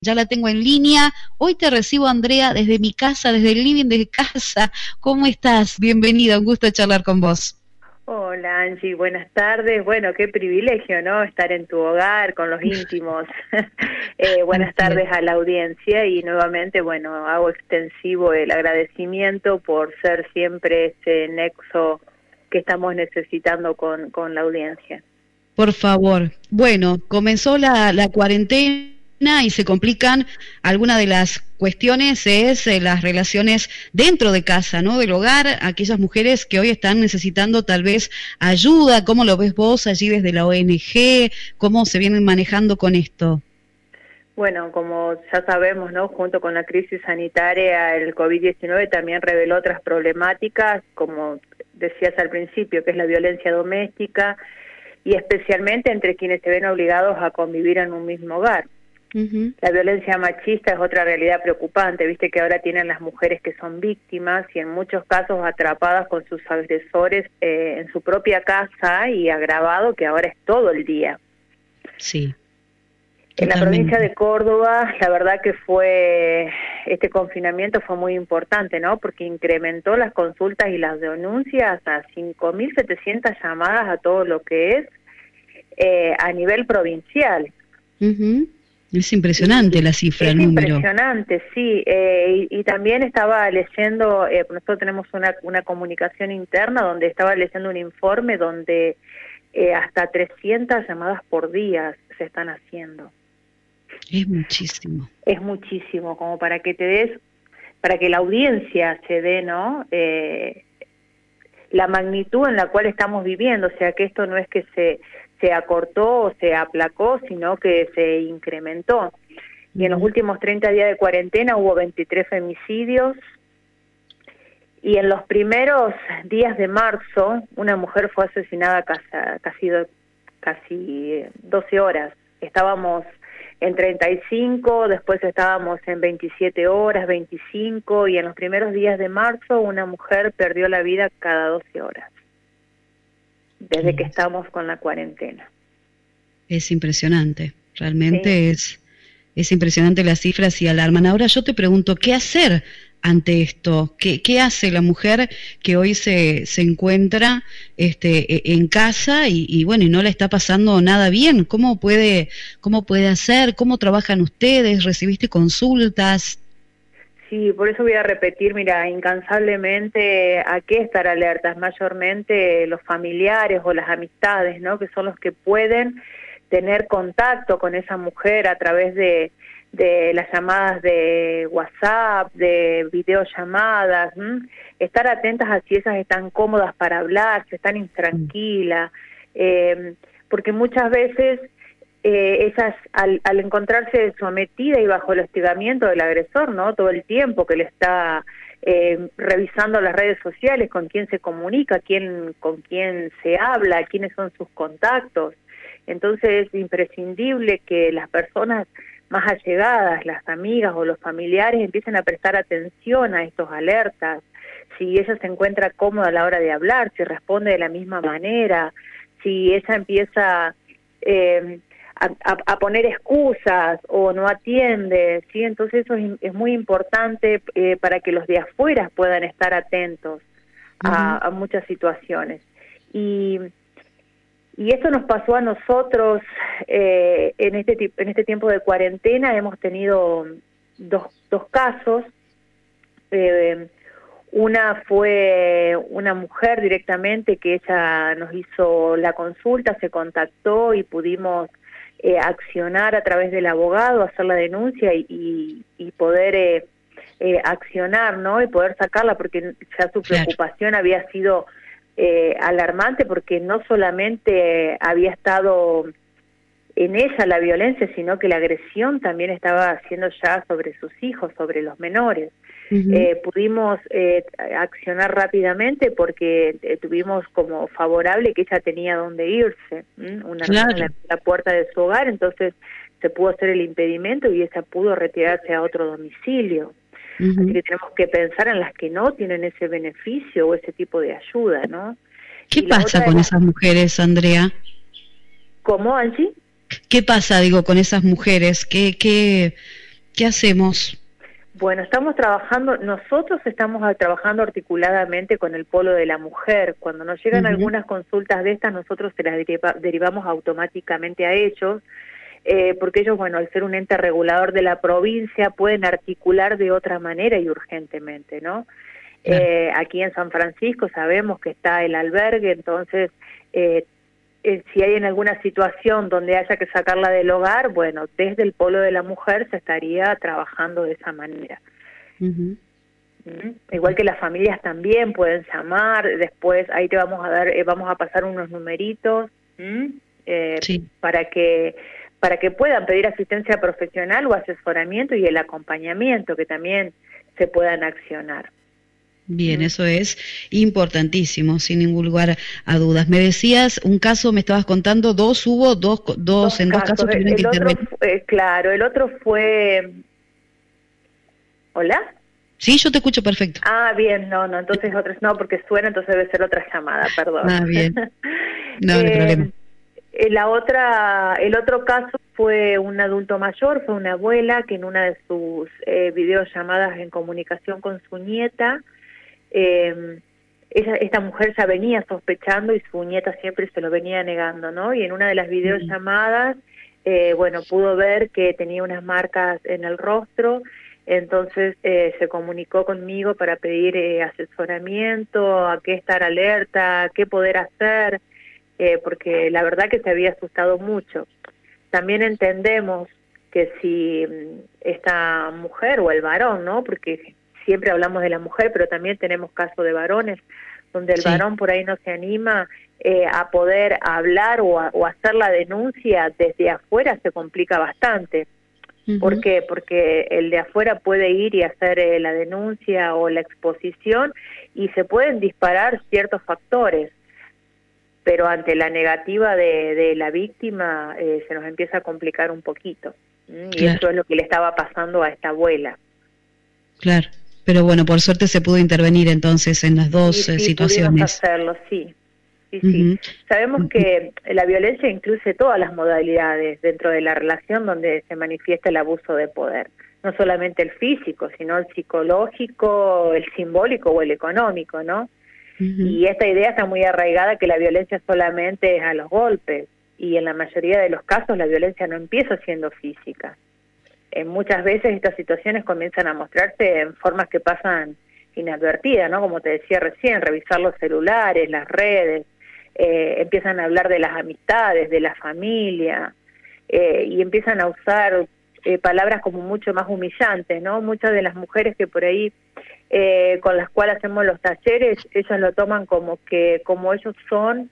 Ya la tengo en línea. Hoy te recibo, Andrea, desde mi casa, desde el living de casa. ¿Cómo estás? Bienvenida, un gusto charlar con vos. Hola Angie, buenas tardes. Bueno, qué privilegio, ¿no? Estar en tu hogar con los íntimos. eh, buenas tardes a la audiencia y nuevamente, bueno, hago extensivo el agradecimiento por ser siempre ese nexo que estamos necesitando con, con la audiencia. Por favor. Bueno, comenzó la, la cuarentena y se complican algunas de las cuestiones es eh, las relaciones dentro de casa, ¿no? Del hogar, aquellas mujeres que hoy están necesitando tal vez ayuda, ¿cómo lo ves vos allí desde la ONG? ¿Cómo se vienen manejando con esto? Bueno, como ya sabemos, ¿no? Junto con la crisis sanitaria, el COVID-19 también reveló otras problemáticas, como decías al principio, que es la violencia doméstica y especialmente entre quienes se ven obligados a convivir en un mismo hogar. La violencia machista es otra realidad preocupante, viste que ahora tienen las mujeres que son víctimas y en muchos casos atrapadas con sus agresores eh, en su propia casa y agravado que ahora es todo el día. Sí. En la provincia de Córdoba, la verdad que fue, este confinamiento fue muy importante, ¿no? Porque incrementó las consultas y las denuncias a 5.700 llamadas a todo lo que es eh, a nivel provincial. Es impresionante la cifra, el número. Impresionante, sí. Eh, y, también estaba leyendo, eh, nosotros tenemos una, una comunicación interna donde estaba leyendo un informe donde eh, hasta 300 llamadas por día se están haciendo. Es muchísimo. Es muchísimo, como para que te des, para que la audiencia se dé, ¿no? Eh, la magnitud en la cual estamos viviendo, o sea que esto no es que se se acortó o se aplacó, sino que se incrementó. Y en los últimos 30 días de cuarentena hubo 23 femicidios. Y en los primeros días de marzo, una mujer fue asesinada casi, casi, casi 12 horas. Estábamos en 35, después estábamos en 27 horas, 25, y en los primeros días de marzo una mujer perdió la vida cada 12 horas desde que estamos con la cuarentena. Es impresionante, realmente es, es impresionante las cifras y alarman. Ahora yo te pregunto, ¿qué hacer ante esto? ¿Qué, qué hace la mujer que hoy se, se encuentra este, e, en casa y, y, bueno, y no le está pasando nada bien? ¿Cómo puede, cómo puede hacer? ¿Cómo trabajan ustedes? ¿Recibiste consultas? Sí, por eso voy a repetir, mira, incansablemente a qué estar alertas, mayormente los familiares o las amistades, ¿no? Que son los que pueden tener contacto con esa mujer a través de, de las llamadas de WhatsApp, de videollamadas, estar atentas a si esas están cómodas para hablar, si están intranquilas, eh, porque muchas veces eh, esas al, al, encontrarse sometida y bajo el hostigamiento del agresor, ¿no? Todo el tiempo que le está eh, revisando las redes sociales, con quién se comunica, quién, con quién se habla, quiénes son sus contactos. Entonces es imprescindible que las personas más allegadas, las amigas o los familiares empiecen a prestar atención a estos alertas, si ella se encuentra cómoda a la hora de hablar, si responde de la misma manera, si ella empieza eh, a, poner excusas o no atiende, ¿sí? Entonces eso es, muy importante eh, para que los de afuera puedan estar atentos a, muchas situaciones. Y, y esto nos pasó a nosotros eh, en, este, en este tiempo de cuarentena, hemos tenido dos, dos casos. Eh, una fue una mujer directamente que ella nos hizo la consulta, se contactó y pudimos eh, accionar a través del abogado, hacer la denuncia y, y, poder eh, eh, accionar, ¿no? Y poder sacarla, porque ya su preocupación había sido eh, alarmante, porque no solamente había estado en ella la violencia, sino que la agresión también estaba haciendo ya sobre sus hijos, sobre los menores. Eh, pudimos eh, accionar rápidamente porque eh, tuvimos como favorable que ella tenía donde irse, una la, puerta de su hogar, entonces se pudo hacer el impedimento y ella pudo retirarse a otro domicilio. Así que tenemos que pensar en las que no tienen ese beneficio o ese tipo de ayuda, ¿no? ¿Qué pasa con esas mujeres, Andrea? ¿Cómo, Angie? ¿Qué pasa, digo, con esas mujeres? ¿Qué, qué, ¿Qué hacemos? Bueno, estamos trabajando, nosotros estamos trabajando articuladamente con el polo de la mujer. Cuando nos llegan algunas consultas de estas, nosotros se las derivamos automáticamente a ellos, eh, porque ellos, bueno, al ser un ente regulador de la provincia, pueden articular de otra manera y urgentemente, ¿no? Eh, aquí en San Francisco sabemos que está el albergue, entonces eh, eh, si hay en alguna situación donde haya que sacarla del hogar, bueno, desde el polo de la mujer se estaría trabajando de esa manera. Igual que las familias también pueden llamar, después ahí te vamos a dar, eh, vamos a pasar unos numeritos eh, para que para que puedan pedir asistencia profesional o asesoramiento y el acompañamiento que también se puedan accionar. Bien, eso es importantísimo, sin ningún lugar a dudas. Me decías, un caso, me estabas contando, dos hubo, dos, dos, en dos casos tuvieron que intervenir. claro, el otro fue... ¿Hola? Sí, yo te escucho perfecto. Ah, bien, no, no, entonces otras no, porque suena, entonces debe ser otra llamada, perdón. Ah, bien. No, no hay problema. Eh, la otra, el otro caso fue un adulto mayor, fue una abuela que en una de sus eh, videollamadas en comunicación con su nieta, eh, esta mujer ya venía sospechando y su nieta siempre se lo venía negando, ¿no? Y en una de las videollamadas, eh, bueno, pudo ver que tenía unas marcas en el rostro, entonces eh, se comunicó conmigo para pedir eh, asesoramiento, a qué estar alerta, qué poder hacer, eh, porque la verdad que se había asustado mucho. También entendemos que si mm, esta mujer o el varón, ¿no? Porque siempre hablamos de la mujer, pero también tenemos casos de varones, donde el varón por ahí no se anima eh, a poder hablar o, o, hacer la denuncia desde afuera, se complica bastante. ¿Por qué? Porque el de afuera puede ir y hacer eh, la denuncia o la exposición y se pueden disparar ciertos factores, pero ante la negativa de, de la víctima eh, se nos empieza a complicar un poquito. Y eso es lo que le estaba pasando a esta abuela. Claro pero bueno, por suerte se pudo intervenir entonces en las dos sí, sí, situaciones. hacerlo, sí. Sí, sí. Sabemos que la violencia incluye todas las modalidades dentro de la relación donde se manifiesta el abuso de poder. No solamente el físico, sino el psicológico, el simbólico o el económico, ¿no? Y esta idea está muy arraigada que la violencia solamente es a los golpes. Y en la mayoría de los casos la violencia no empieza siendo física. Eh, muchas veces estas situaciones comienzan a mostrarse en formas que pasan inadvertidas, ¿no? Como te decía recién, revisar los celulares, las redes, eh, empiezan a hablar de las amistades, de la familia, eh, y empiezan a usar palabras como mucho más humillantes, ¿no? Muchas de las mujeres que por ahí con las cuales hacemos los talleres, ellas lo toman como que como ellos son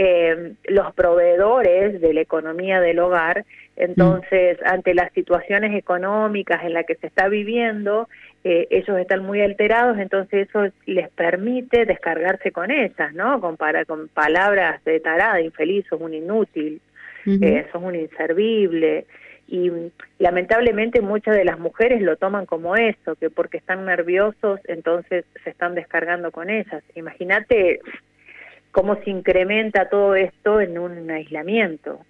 eh, los proveedores de la economía del hogar. Entonces, mm. ante las situaciones económicas en las que se está viviendo, eh, ellos están muy alterados, entonces eso les permite descargarse con ellas, ¿no? Con, para, con palabras de tarada, infeliz, sos un inútil, eh, sos un inservible. Y lamentablemente muchas de las mujeres lo toman como eso, que porque están nerviosos, entonces se están descargando con ellas. Imagínate cómo se incrementa todo esto en un aislamiento.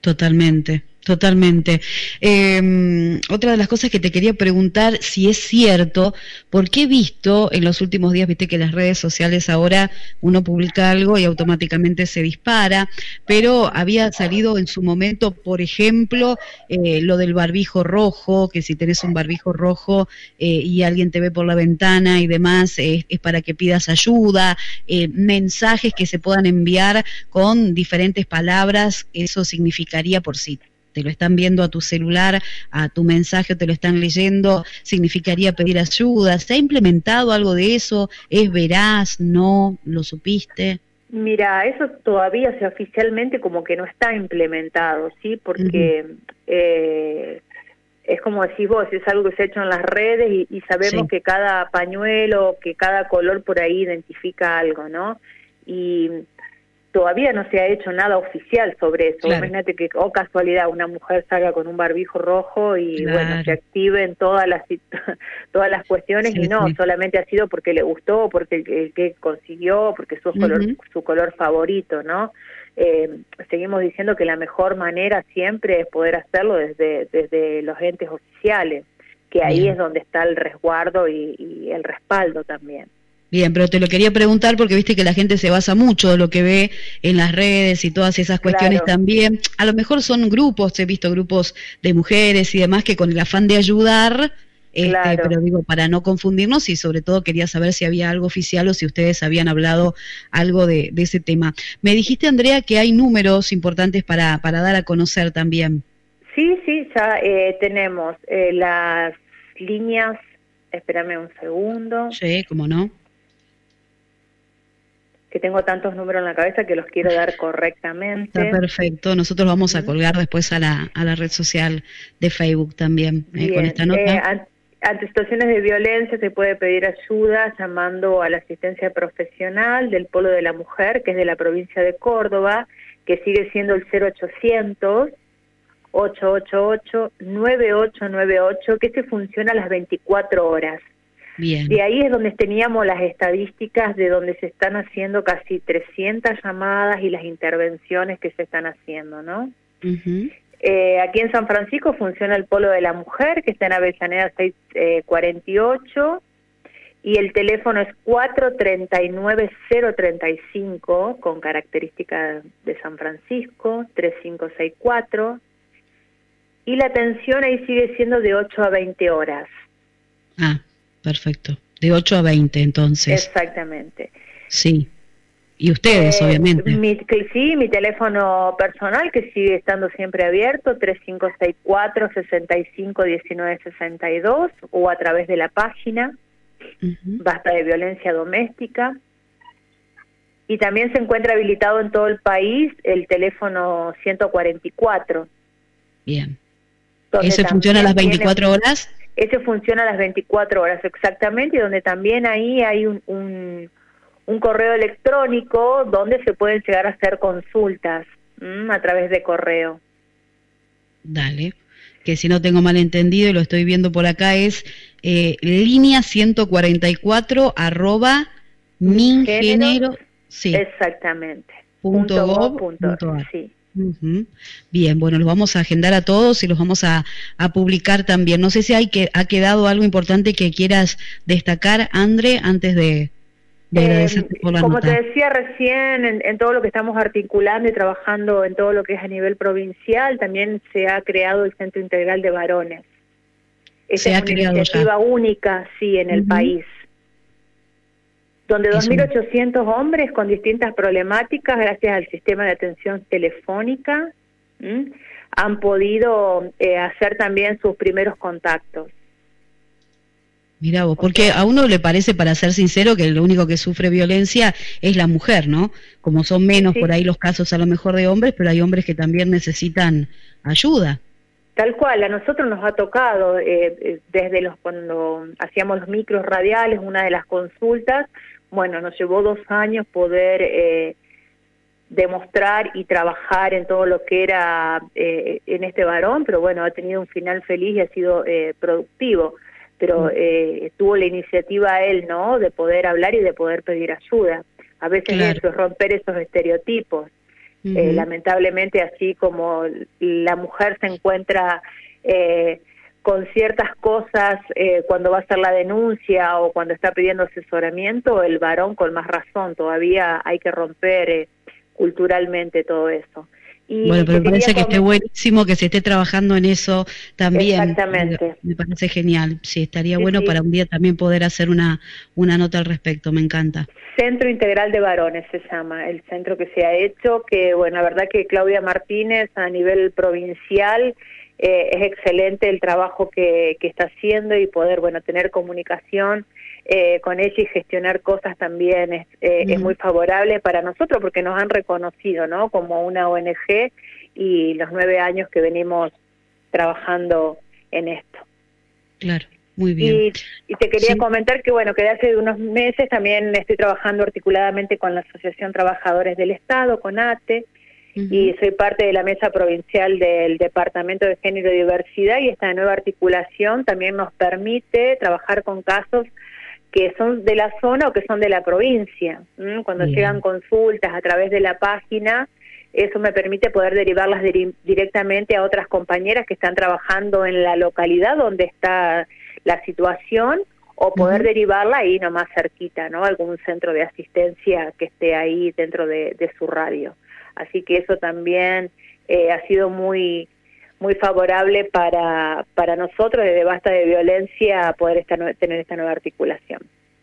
Totalmente. Totalmente. Em, otra de las cosas que te quería preguntar si es cierto, porque he visto en los últimos días, viste que las redes sociales ahora uno publica algo y automáticamente se dispara, pero había salido en su momento, por ejemplo, eh, lo del barbijo rojo, que si tenés un barbijo rojo eh, y alguien te ve por la ventana y demás, es para que pidas ayuda, eh, mensajes que se puedan enviar con diferentes palabras, eso significaría por sí te lo están viendo a tu celular, a tu mensaje, te lo están leyendo, significaría pedir ayuda. ¿Se ha implementado algo de eso? ¿Es veraz? ¿No? ¿Lo supiste? Mira, eso todavía se oficialmente como que no está implementado, ¿sí? Porque eh, es como decís vos, es algo que se ha hecho en las redes y, sabemos que cada pañuelo, que cada color por ahí identifica algo, ¿no? Y todavía no se ha hecho nada oficial sobre eso. Imagínate que, o oh, casualidad, una mujer salga con un barbijo rojo y bueno, se active en todas las todas las cuestiones y no, solamente ha sido porque le gustó, porque que, que consiguió, porque su color su color favorito, ¿no? Eh, seguimos diciendo que la mejor manera siempre es poder hacerlo desde desde los entes oficiales. que ahí es donde está el resguardo y, el respaldo también. Bien, pero te lo quería preguntar porque viste que la gente se basa mucho en lo que ve en las redes y todas esas cuestiones también. A lo mejor son grupos, he visto grupos de mujeres y demás que con el afán de ayudar, este, pero digo, para no confundirnos y sobre todo quería saber si había algo oficial o si ustedes habían hablado algo de, ese tema. Me dijiste, Andrea, que hay números importantes para, para dar a conocer también. Sí, sí, ya eh, tenemos eh, las líneas, espérame un segundo. Sí, cómo no que tengo tantos números en la cabeza que los quiero dar correctamente. Está perfecto. Nosotros vamos a colgar después a la, a la red social de Facebook también eh, con esta nota. Eh, ante situaciones de violencia se puede pedir ayuda llamando a la asistencia profesional del Polo de la Mujer, que es de la provincia de Córdoba, que sigue siendo el 0800 888 9898, que se funciona a las 24 horas. De ahí es donde teníamos las estadísticas de donde se están haciendo casi 300 llamadas y las intervenciones que se están haciendo, ¿no? eh, aquí en San Francisco funciona el Polo de la Mujer, que está en Avellaneda 648, y el teléfono es 439-035, con características de San Francisco, 3564, y la atención ahí sigue siendo de 8 a 20 horas. Ah perfecto. De 8 a 20 entonces. Exactamente. Sí. Y ustedes, eh, obviamente. Mi, sí, mi teléfono personal que sigue estando siempre abierto, 3564-651962 o a través de la página Basta de Violencia Doméstica. Y también se encuentra habilitado en todo el país el teléfono 144. Bien. ¿Ese funciona a las 24 horas? Ese funciona a las 24 horas exactamente y donde también ahí hay un, un, correo electrónico donde se pueden llegar a hacer consultas a través de correo. Dale, que si no tengo mal entendido y lo estoy viendo por acá es eh, línea 144 arroba mi género, sí. Exactamente. Punto, punto, sí. Bien, bueno, los vamos a agendar a todos y los vamos a, publicar también. No sé si hay que, ha quedado algo importante que quieras destacar, André, antes de, eh, Como te decía recién, en, todo lo que estamos articulando y trabajando en todo lo que es a nivel provincial, también se ha creado el Centro Integral de Varones. Esa es una iniciativa única, sí, en el país donde 2.800 hombres con distintas problemáticas, gracias al sistema de atención telefónica, han podido eh, hacer también sus primeros contactos. Mira vos, porque a uno le parece, para ser sincero, que lo único que sufre violencia es la mujer, ¿no? Como son menos por ahí los casos a lo mejor de hombres, pero hay hombres que también necesitan ayuda. Tal cual, a nosotros nos ha tocado, eh, eh, desde los cuando hacíamos los micros radiales, una de las consultas, bueno, nos llevó dos años poder eh, demostrar y trabajar en todo lo que era eh, en este varón, pero bueno, ha tenido un final feliz y ha sido eh, productivo. Pero mm. tuvo la iniciativa él, ¿no? De poder hablar y de poder pedir ayuda. A veces eso es romper esos estereotipos. lamentablemente, así como la mujer se encuentra con ciertas cosas eh, cuando va a hacer la denuncia o cuando está pidiendo asesoramiento, el varón con más razón, todavía hay que romper eh, culturalmente todo eso. Y bueno, pero me parece que esté buenísimo que se esté trabajando en eso también. Exactamente. Me parece genial. Sí, estaría bueno para un día también poder hacer una, una nota al respecto. Me encanta. Centro Integral de Varones se llama, el centro que se ha hecho, que bueno, la verdad que Claudia Martínez a nivel provincial eh, es excelente el trabajo que, que, está haciendo y poder, bueno, tener comunicación eh, con ella y gestionar cosas también es, eh, es muy favorable para nosotros porque nos han reconocido, ¿no? Como una ONG y los nueve años que venimos trabajando en esto. Claro. Muy bien. Y, te quería comentar que, bueno, que de hace unos meses también estoy trabajando articuladamente con la Asociación Trabajadores del Estado, con ATE, y soy parte de la mesa provincial del Departamento de Género y Diversidad y esta nueva articulación también nos permite trabajar con casos que son de la zona o que son de la provincia. Cuando llegan consultas a través de la página, eso me permite poder derivarlas directamente a otras compañeras que están trabajando en la localidad donde está la situación o poder derivarla ahí nomás cerquita, ¿no? Algún centro de asistencia que esté ahí dentro de, su radio. Así que eso también eh, ha sido muy muy favorable para, para nosotros desde Basta de Violencia poder esta, tener esta nueva articulación.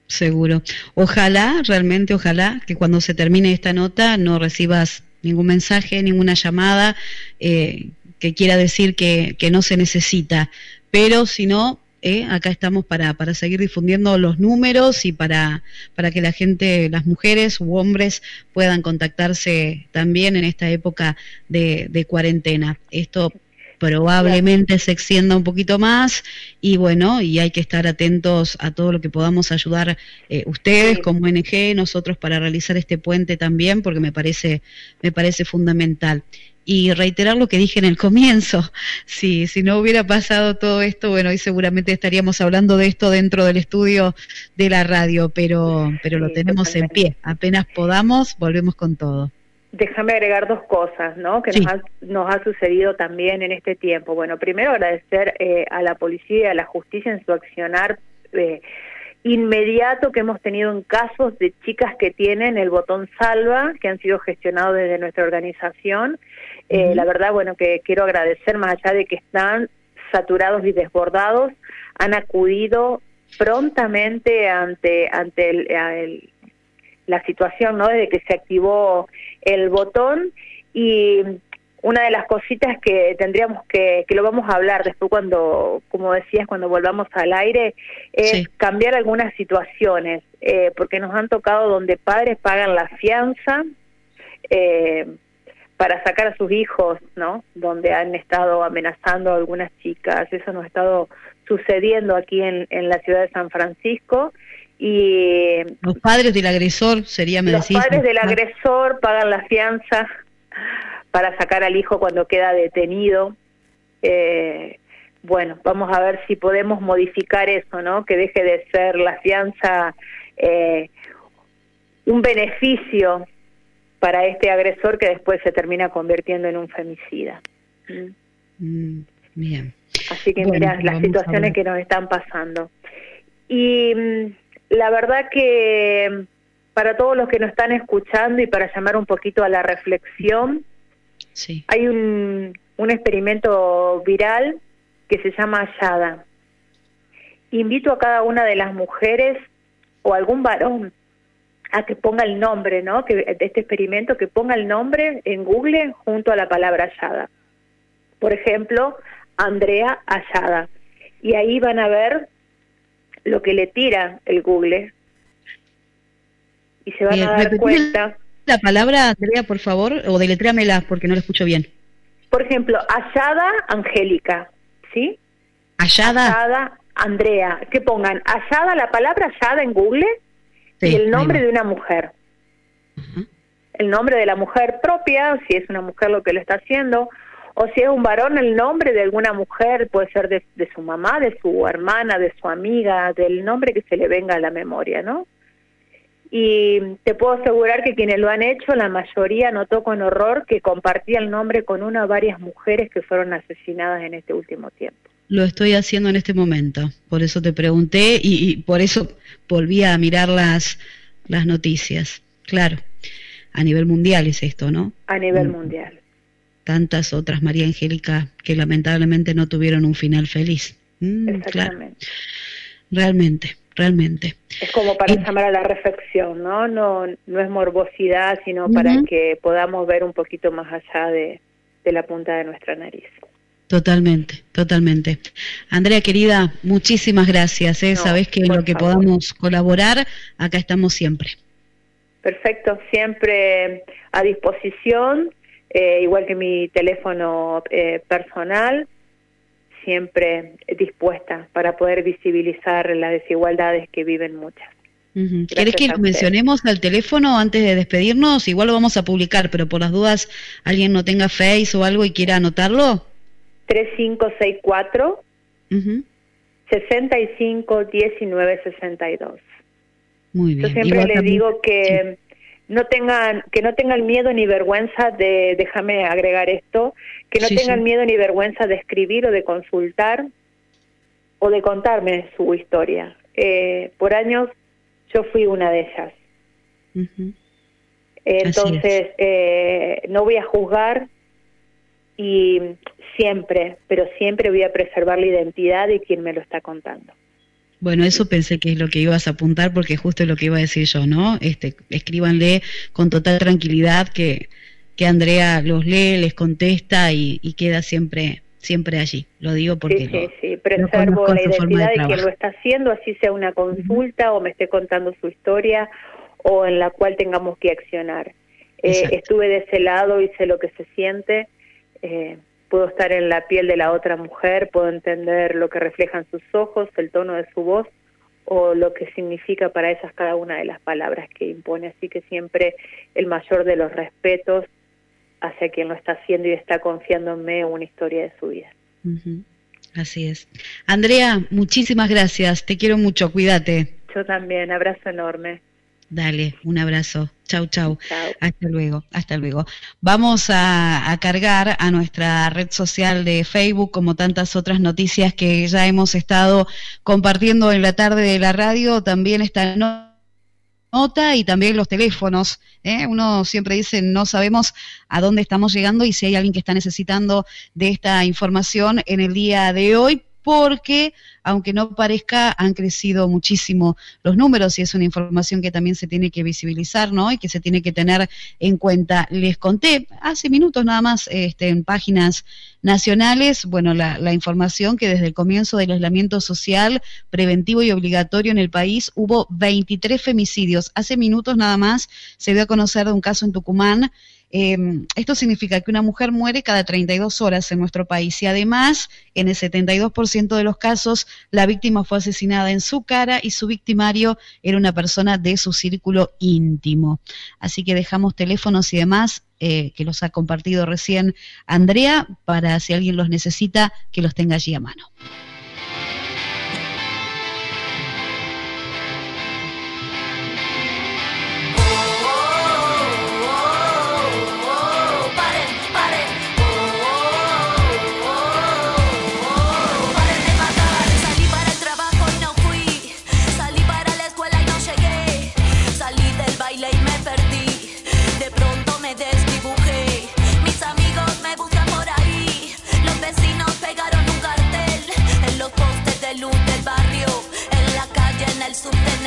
Seguro. Ojalá, realmente ojalá, que cuando se termine esta nota no recibas ningún mensaje, ninguna llamada eh, que quiera decir que, que no se necesita. Pero si no, ¿eh? acá estamos para, para seguir difundiendo los números y para, para que la gente, las mujeres u hombres puedan contactarse también en esta época de, de cuarentena. Esto probablemente se extienda un poquito más y bueno, y hay que estar atentos a todo lo que podamos ayudar eh, ustedes como ONG, nosotros para realizar este puente también, porque me parece, me parece fundamental y reiterar lo que dije en el comienzo. Si, si no hubiera pasado todo esto, bueno, hoy seguramente estaríamos hablando de esto dentro del estudio de la radio, pero, pero lo tenemos en pie. Apenas podamos, volvemos con todo. Déjame agregar dos cosas, ¿no? Que nos, ha, nos, ha, sucedido también en este tiempo. Bueno, primero agradecer eh, a la policía y a la justicia en su accionar eh, inmediato que hemos tenido en casos de chicas que tienen el botón salva, que han sido gestionados desde nuestra organización. Eh, la verdad, bueno, que quiero agradecer, más allá de que están saturados y desbordados, han acudido prontamente ante, ante el, la situación, ¿no? Desde que se activó el botón. Y una de las cositas que tendríamos que, que lo vamos a hablar después cuando, como decías, cuando volvamos al aire, es cambiar algunas situaciones, eh, porque nos han tocado donde padres pagan la fianza eh, para sacar a sus hijos, ¿no? Donde han estado amenazando a algunas chicas, eso nos ha estado sucediendo aquí en, en la ciudad de San Francisco. Y los padres del agresor sería me Los padres del agresor pagan la fianza para sacar al hijo cuando queda detenido. Eh, bueno, vamos a ver si podemos modificar eso, ¿no? Que deje de ser la fianza eh, un beneficio para este agresor que después se termina convirtiendo en un femicida. Mm, bien. Así que mira las situaciones que nos están pasando. Y mm, la verdad que mm, para todos los que nos están escuchando y para llamar un poquito a la reflexión, hay un, un experimento viral que se llama Ayada. Invito a cada una de las mujeres o algún varón a que ponga el nombre, ¿no? Que de este experimento que ponga el nombre en Google junto a la palabra Ayada. Por ejemplo, Andrea Ayada. Y ahí van a ver lo que le tira el Google. Y se van a dar cuenta la palabra, Andrea, por favor, o deletréamela porque no la escucho bien. Por ejemplo, Ayada Angélica, ¿sí? Ayada. Ayada Andrea. Que pongan Ayada, la palabra Ayada en Google y el nombre de una mujer. El nombre de la mujer propia, si es una mujer lo que lo está haciendo, o si es un varón, el nombre de alguna mujer, puede ser de, de su mamá, de su hermana, de su amiga, del nombre que se le venga a la memoria, ¿no? y te puedo asegurar que quienes lo han hecho, la mayoría notó con horror que compartía el nombre con una o varias mujeres que fueron asesinadas en este último tiempo. Lo estoy haciendo en este momento, por eso te pregunté y, por eso volví a mirar las, las noticias. Claro, a nivel mundial es esto, ¿no? A nivel mm. mundial. Tantas otras, María Angélica, que lamentablemente no tuvieron un final feliz. Mm, Exactamente. Realmente realmente. Es como para llamar a la reflexión, ¿no? No, no es morbosidad, sino para que podamos ver un poquito más allá de, la punta de nuestra nariz. Totalmente, totalmente. Andrea, querida, muchísimas gracias. ¿eh? Sabes que en lo que podamos colaborar, acá estamos siempre. Perfecto, siempre a disposición, eh, igual que mi teléfono eh, personal, siempre dispuesta para poder visibilizar las desigualdades que viven muchas. ¿Querés que mencionemos al teléfono antes de despedirnos? Igual lo vamos a publicar, pero por las dudas, alguien no tenga Face o algo y quiera anotarlo. 3564 uh 65 19 62. Muy bien. Yo siempre le digo que no tengan, que no tengan miedo ni vergüenza de, déjame agregar esto, que no tengan miedo ni vergüenza de escribir o de consultar o de contarme su historia. Eh, por años yo fui una de ellas. Entonces, eh, no voy a juzgar y siempre, pero siempre voy a preservar la identidad de quien me lo está contando. Bueno, eso pensé que es lo que ibas a apuntar porque justo es lo que iba a decir yo, ¿no? Este, escríbanle con total tranquilidad que, que Andrea los lee, les contesta y, queda siempre siempre allí. Lo digo porque sí, sí, sí. preservo la identidad de, quien lo está haciendo, así sea una consulta o me esté contando su historia o en la cual tengamos que accionar. Eh, estuve de ese lado y sé lo que se siente. Eh, puedo estar en la piel de la otra mujer, puedo entender lo que reflejan sus ojos, el tono de su voz o lo que significa para ellas cada una de las palabras que impone. Así que siempre el mayor de los respetos hacia quien lo está haciendo y está confiándome una historia de su vida. Así es. Andrea, muchísimas gracias. Te quiero mucho. Cuídate. Yo también. Abrazo enorme. Dale, un abrazo. Chau, chau. Hasta luego, hasta luego. Vamos a, cargar a nuestra red social de Facebook, como tantas otras noticias que ya hemos estado compartiendo en la tarde de la radio, también esta nota y también los teléfonos. ¿eh? Uno siempre dice, no sabemos a dónde estamos llegando y si hay alguien que está necesitando de esta información en el día de hoy, porque, aunque no parezca, han crecido muchísimo los números y es una información que también se tiene que visibilizar, ¿no? Y que se tiene que tener en cuenta. Les conté hace minutos nada más este, en páginas nacionales, bueno, la, la información que desde el comienzo del aislamiento social preventivo y obligatorio en el país hubo 23 femicidios. Hace minutos nada más se dio a conocer de un caso en Tucumán Em, esto significa que una mujer muere cada 32 horas en nuestro país y además, en el 72% de los casos, la víctima fue asesinada en su cara y su victimario era una persona de su círculo íntimo. Así que dejamos teléfonos y demás eh, que los ha compartido recién Andrea para si alguien los necesita que los tenga allí a mano.